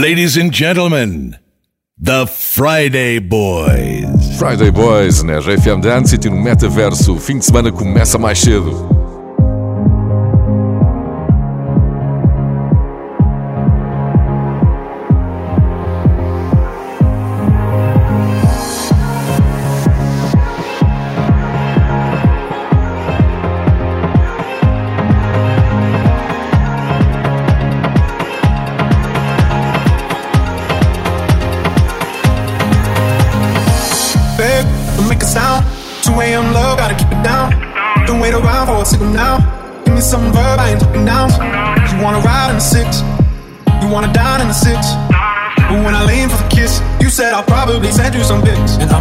Ladies and gentlemen, the Friday Boys. Friday Boys na RFM Dance City no Metaverso. O fim de semana começa mais cedo. some bitch. And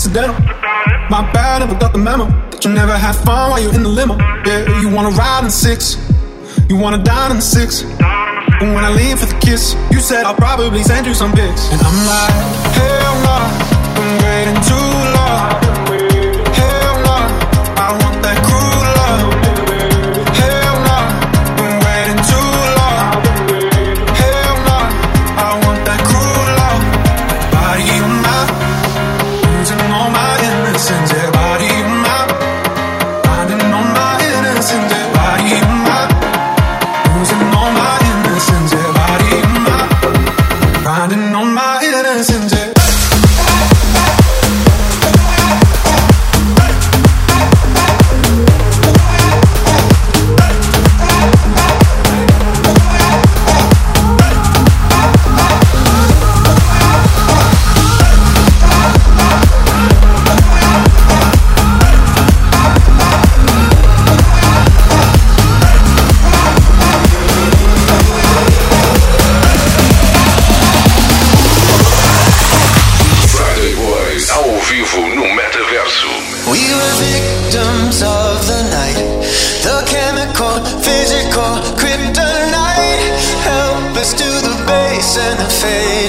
incidental. My bad, never got the memo. That you never had fun while you're in the limo. Yeah, you wanna ride in six. You wanna dine in six. And when I lean for the kiss, you said I'll probably send you some pics. And I'm like, hell nah, been waiting too long. face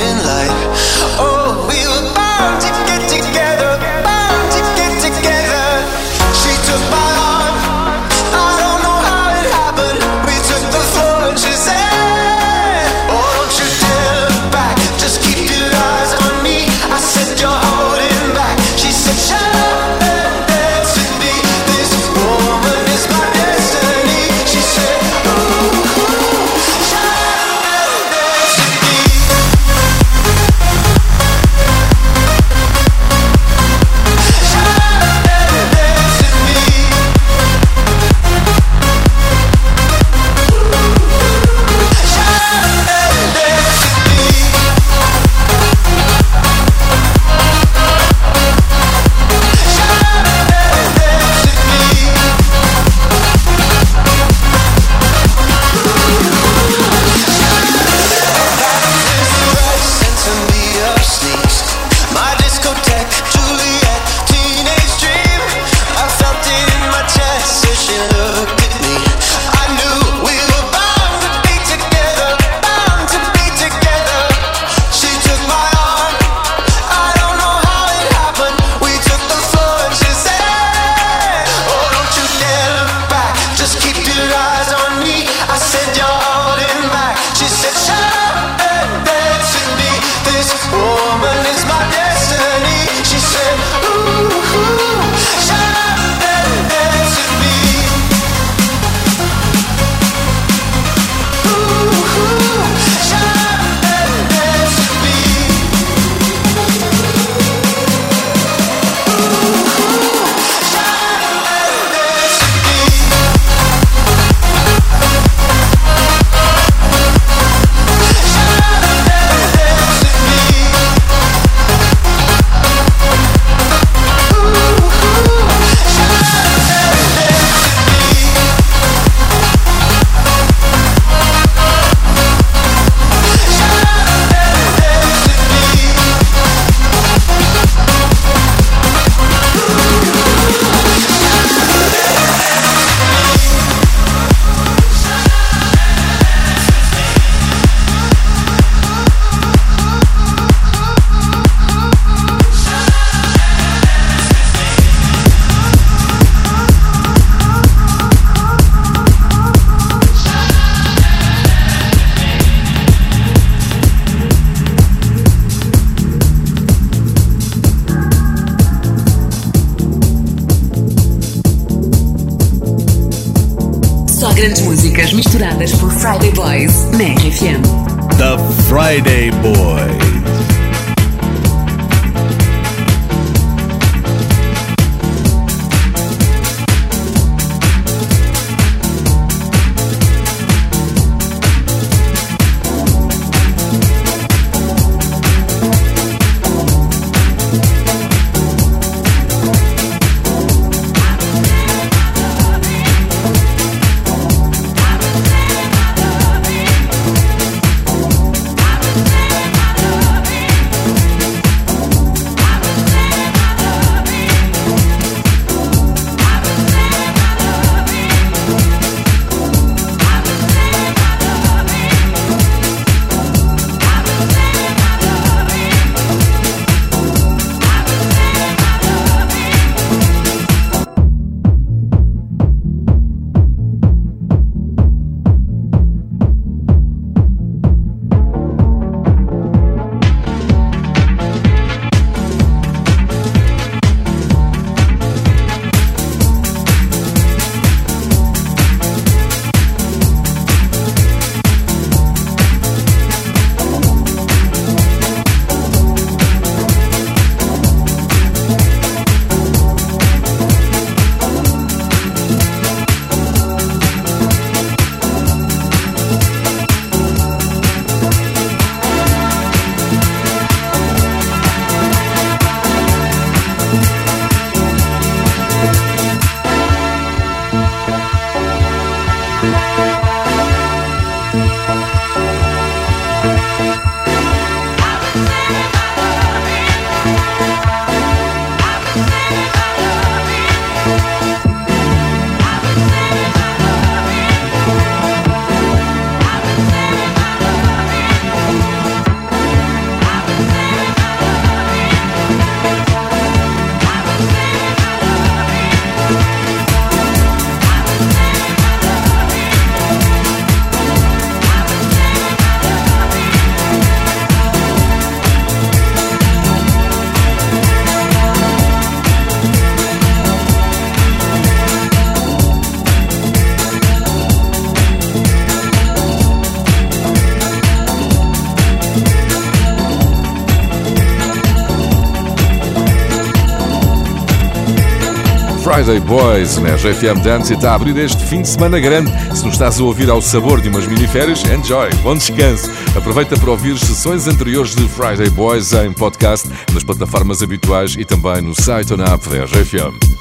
misturadas por Friday Boys na RFM. The Friday Boys. Friday Boys na RFM Dance está a abrir este fim de semana grande. Se nos estás a ouvir ao sabor de umas miniférias, enjoy, bom descanso. Aproveita para ouvir sessões anteriores de Friday Boys em podcast, nas plataformas habituais e também no site ou na app da RFM.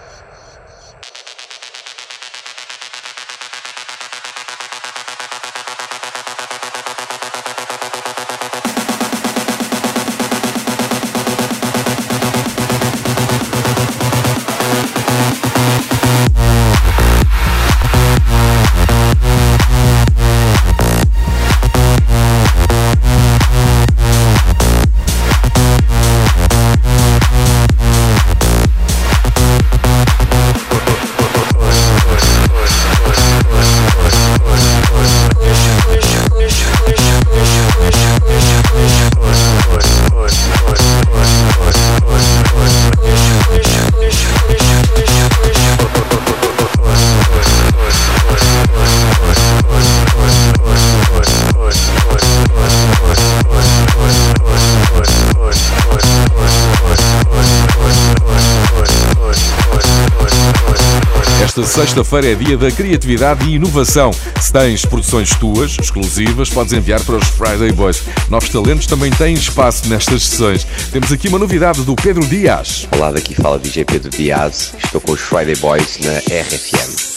Esta sexta-feira é dia da criatividade e inovação. Se tens produções tuas, exclusivas, podes enviar para os Friday Boys. Novos talentos também têm espaço nestas sessões. Temos aqui uma novidade do Pedro Dias. Olá, daqui fala DJ Pedro Dias. Estou com os Friday Boys na RFM.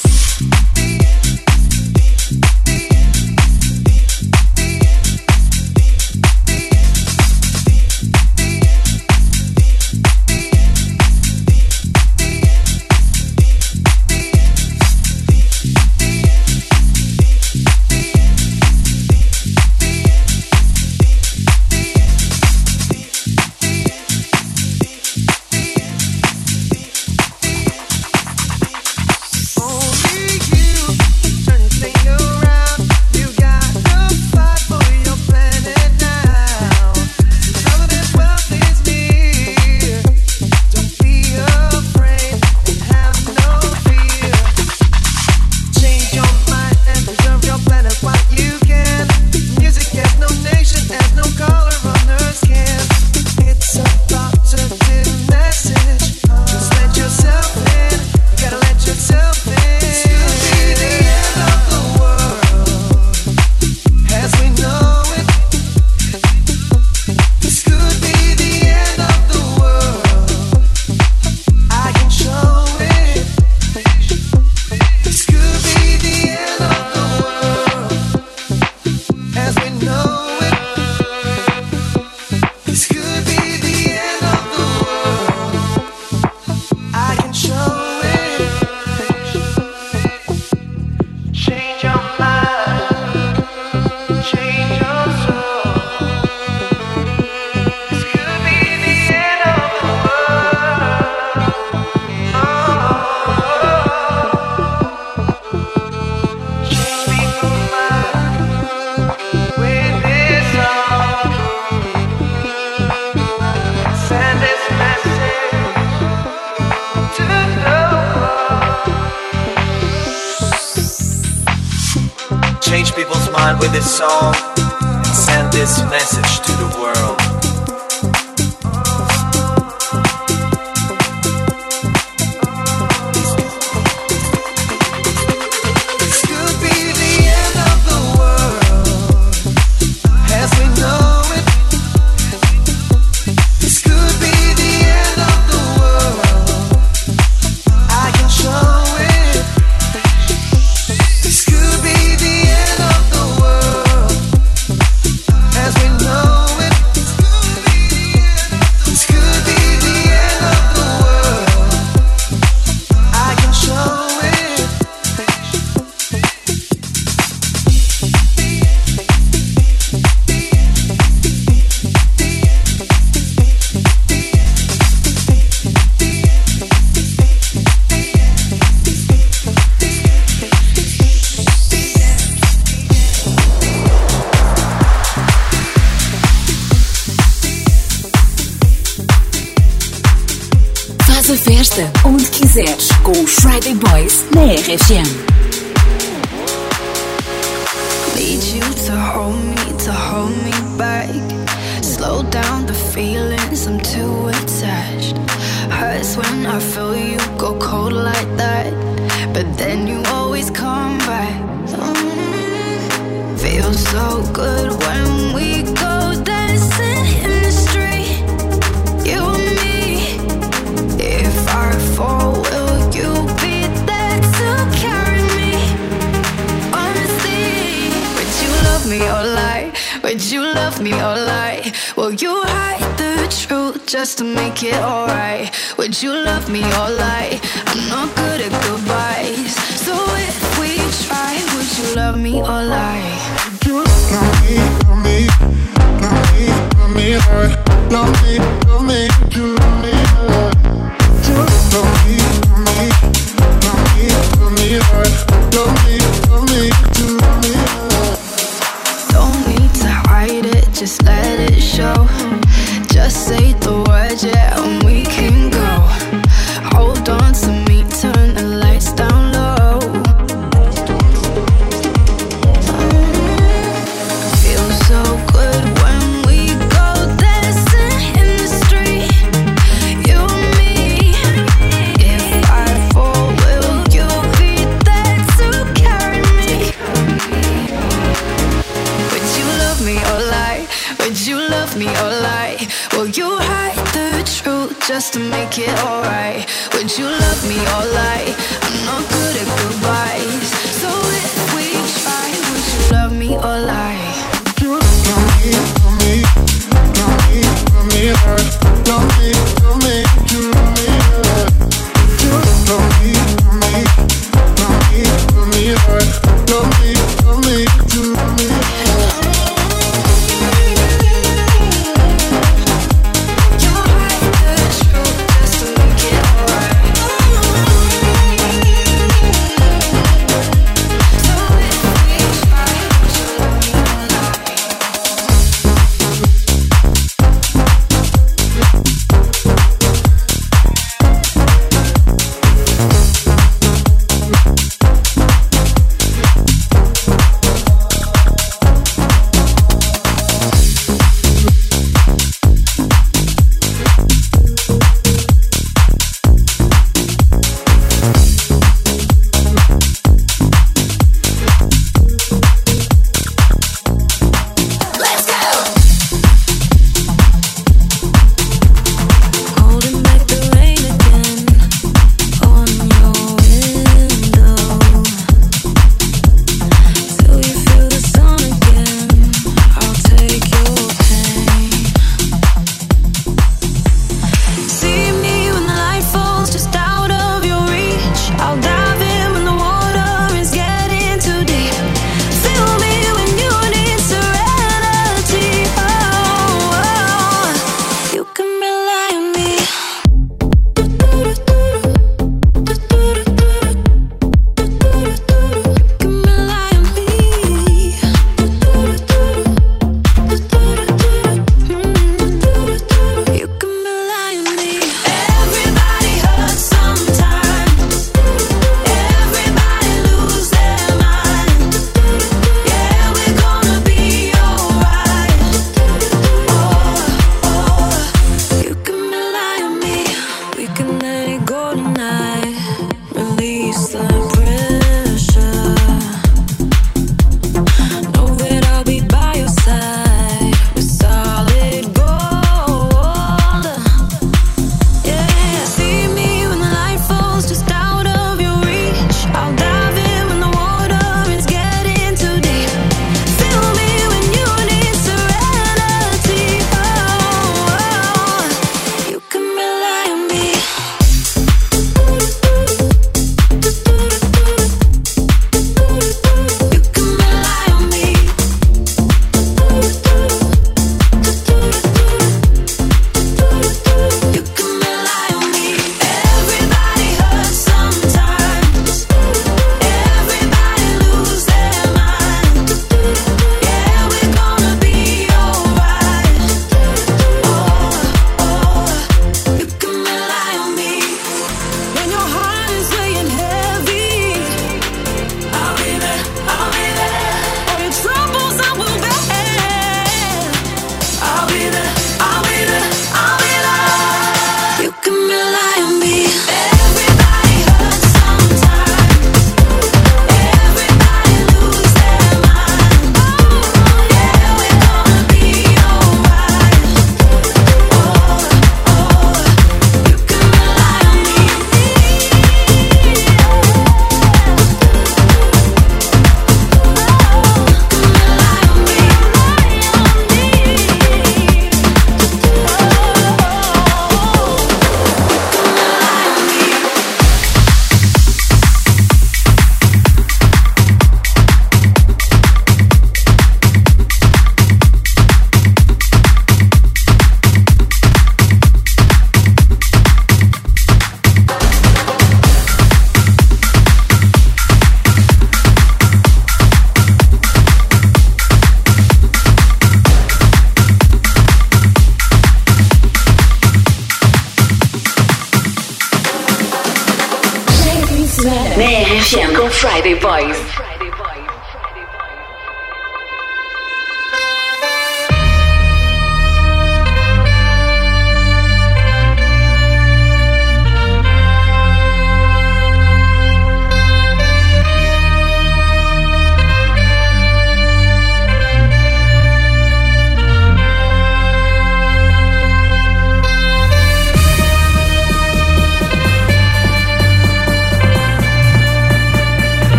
with this song, send this message to Boys. Need you to hold me, to hold me back. Slow down the feelings, I'm too attached. Hurts when I feel you go cold like that. But then you always come back. Mm, Feels so good when we me or lie? Would you love me or lie? Will you hide the truth just to make it alright? Would you love me or lie? I'm not good at goodbyes. So if we try, would you love me or lie? Love me, love me, love me, love me, love me, love me, love me, you love me, love say the words, yeah, Would you love me or lie?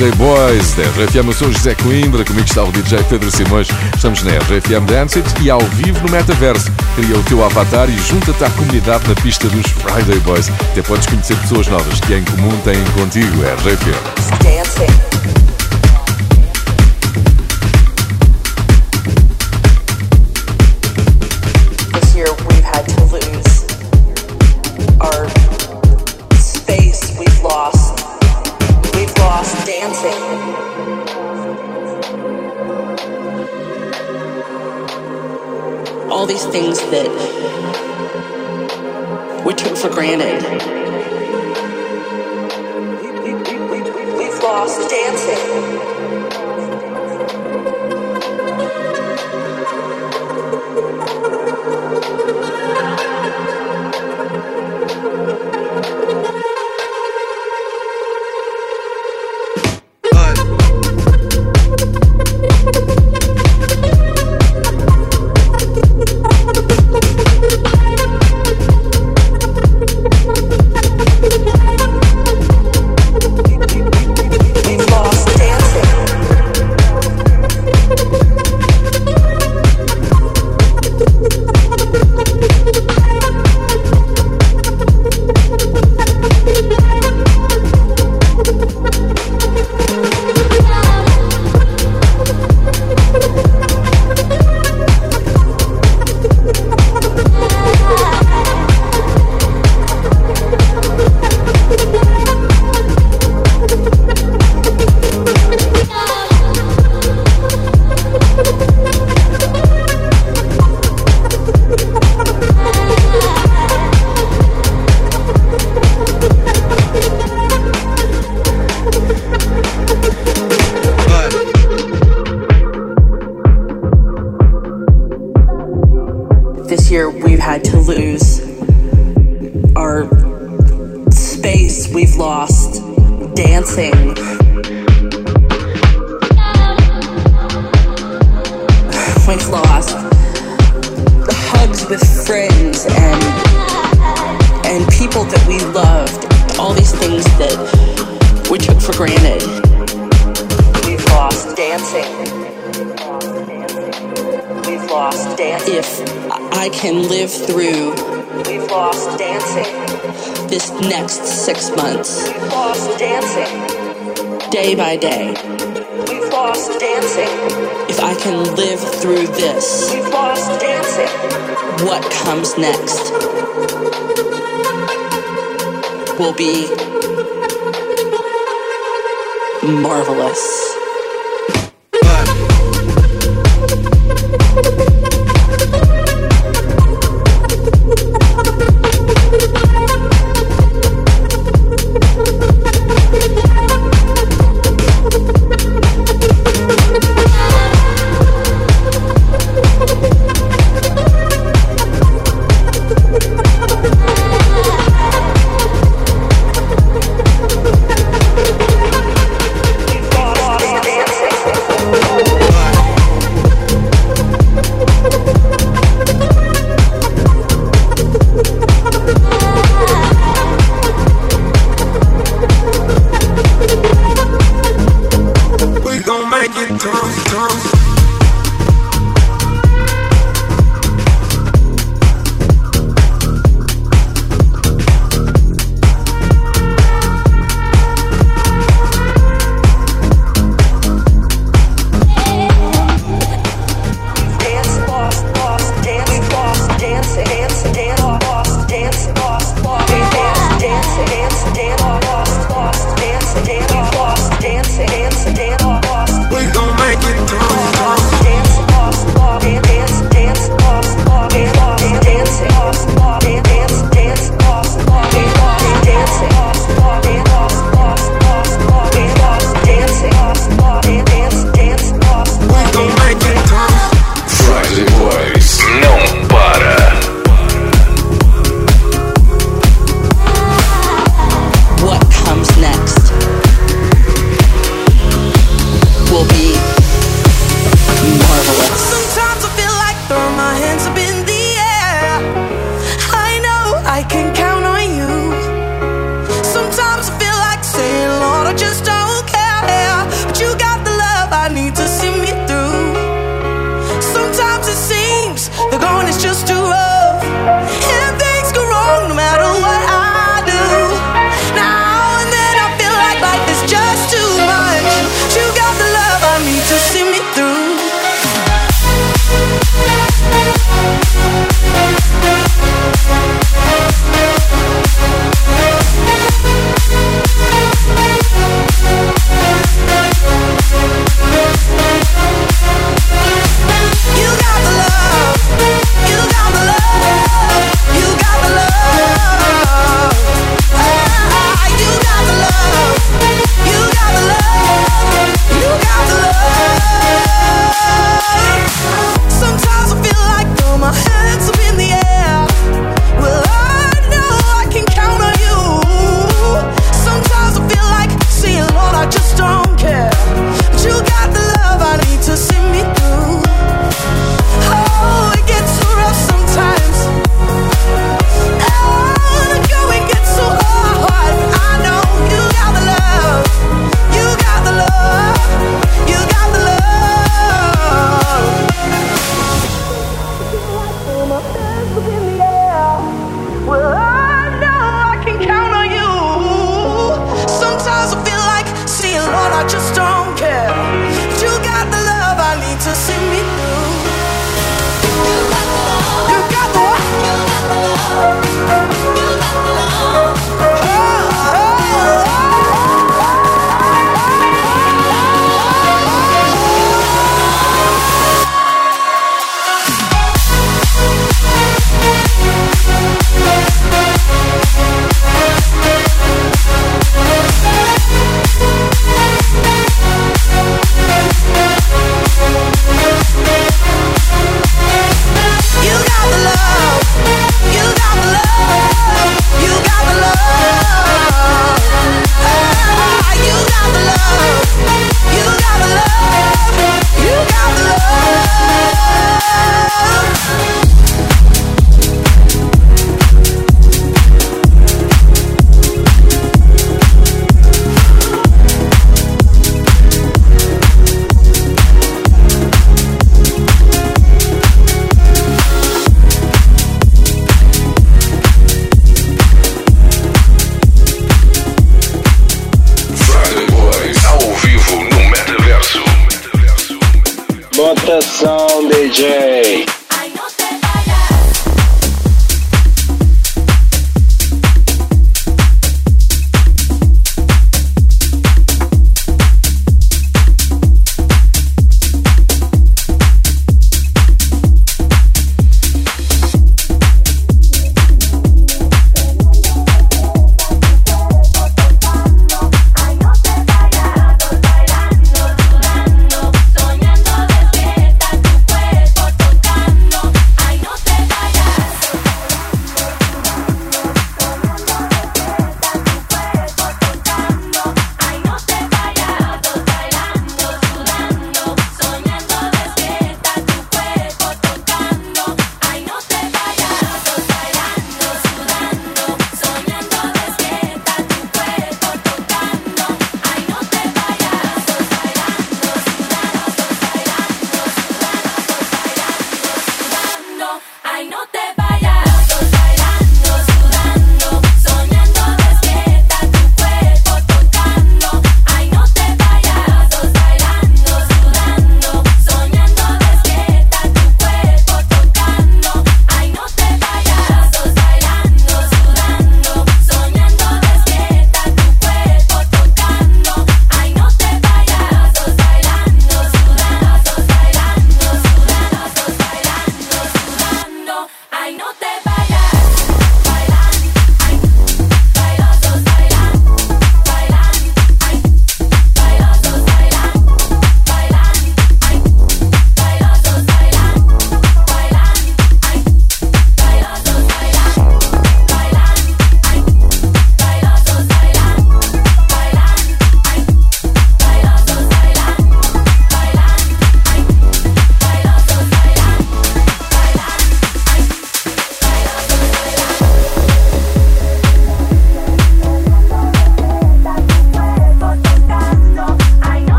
Friday Boys da RFM. Eu sou José Coimbra, comigo está o DJ Pedro Simões. Estamos na RFM Dance It e ao vivo no Metaverso. Cria o teu avatar e junta-te à comunidade na pista dos Friday Boys. Até podes conhecer pessoas novas que em comum têm contigo, RFM. Dancing. Marvelous.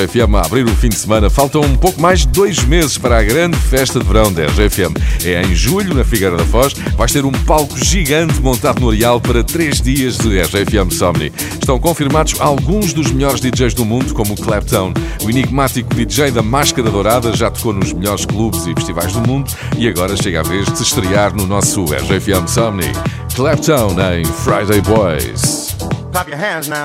RGFM a abrir o fim de semana. Faltam um pouco mais de dois meses para a grande festa de verão da RGFM. É em julho, na Figueira da Foz. Vais ter um palco gigante montado no Areal para três dias de RGFM Somni. Estão confirmados alguns dos melhores DJs do mundo, como o Clapton. O enigmático DJ da Máscara Dourada já tocou nos melhores clubes e festivais do mundo e agora chega a vez de se estrear no nosso RGFM Somni. Clapton em Friday Boys. Clap your hands now.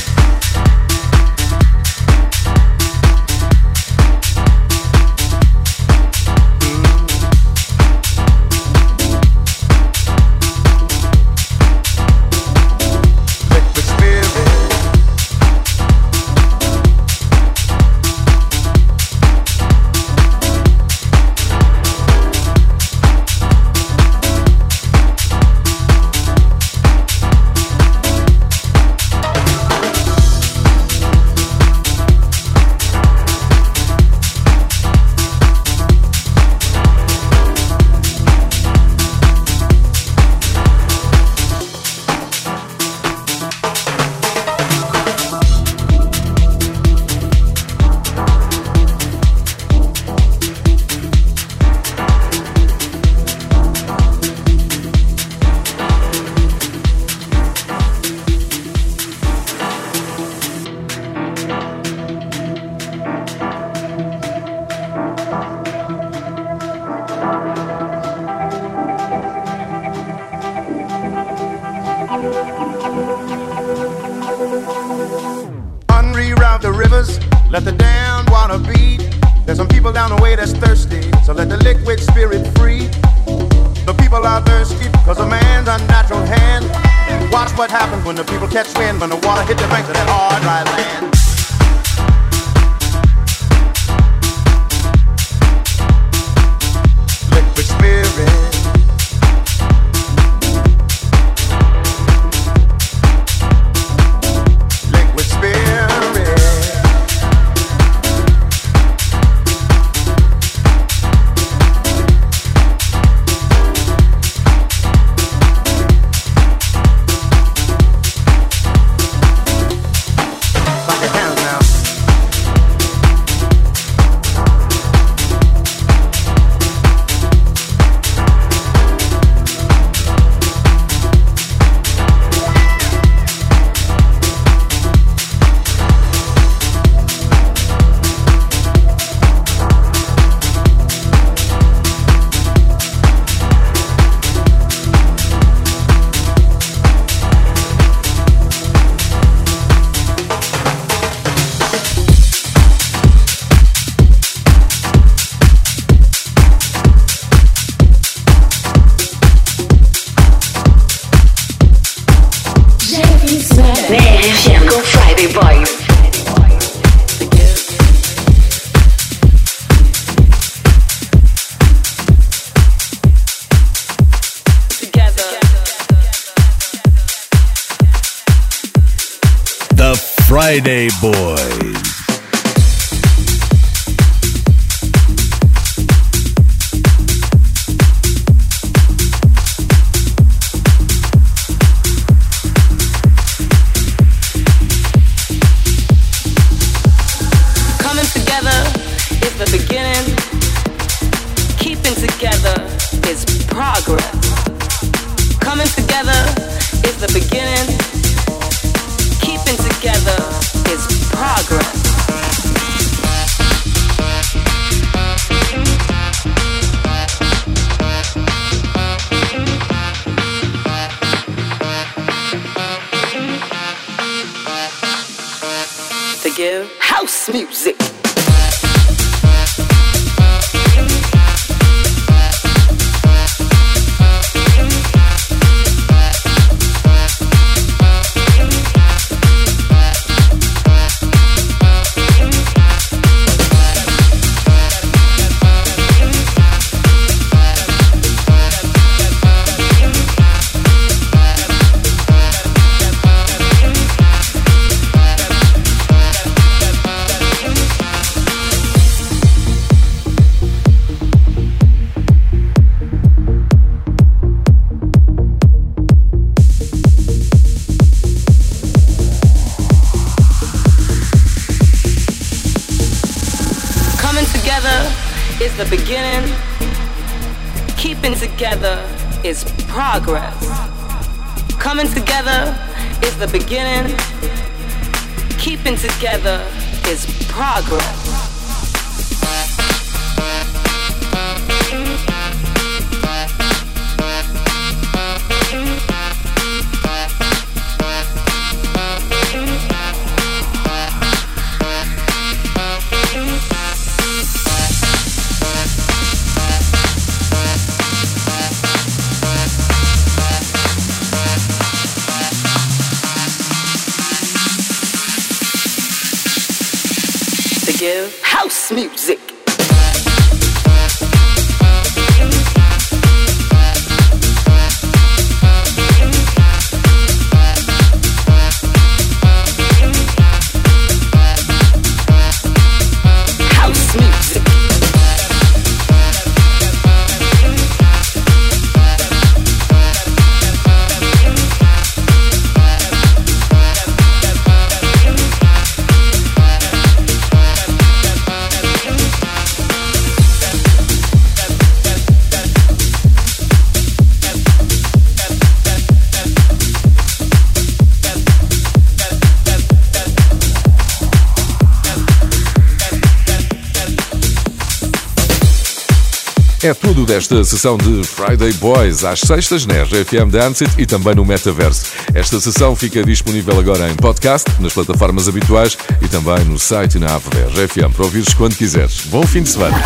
Desta sessão de Friday Boys, às sextas na RFM Dance It e também no Metaverso. Esta sessão fica disponível agora em podcast, nas plataformas habituais e também no site e na app da RFM para ouvires quando quiseres. Bom fim de semana.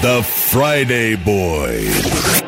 The Friday Boys.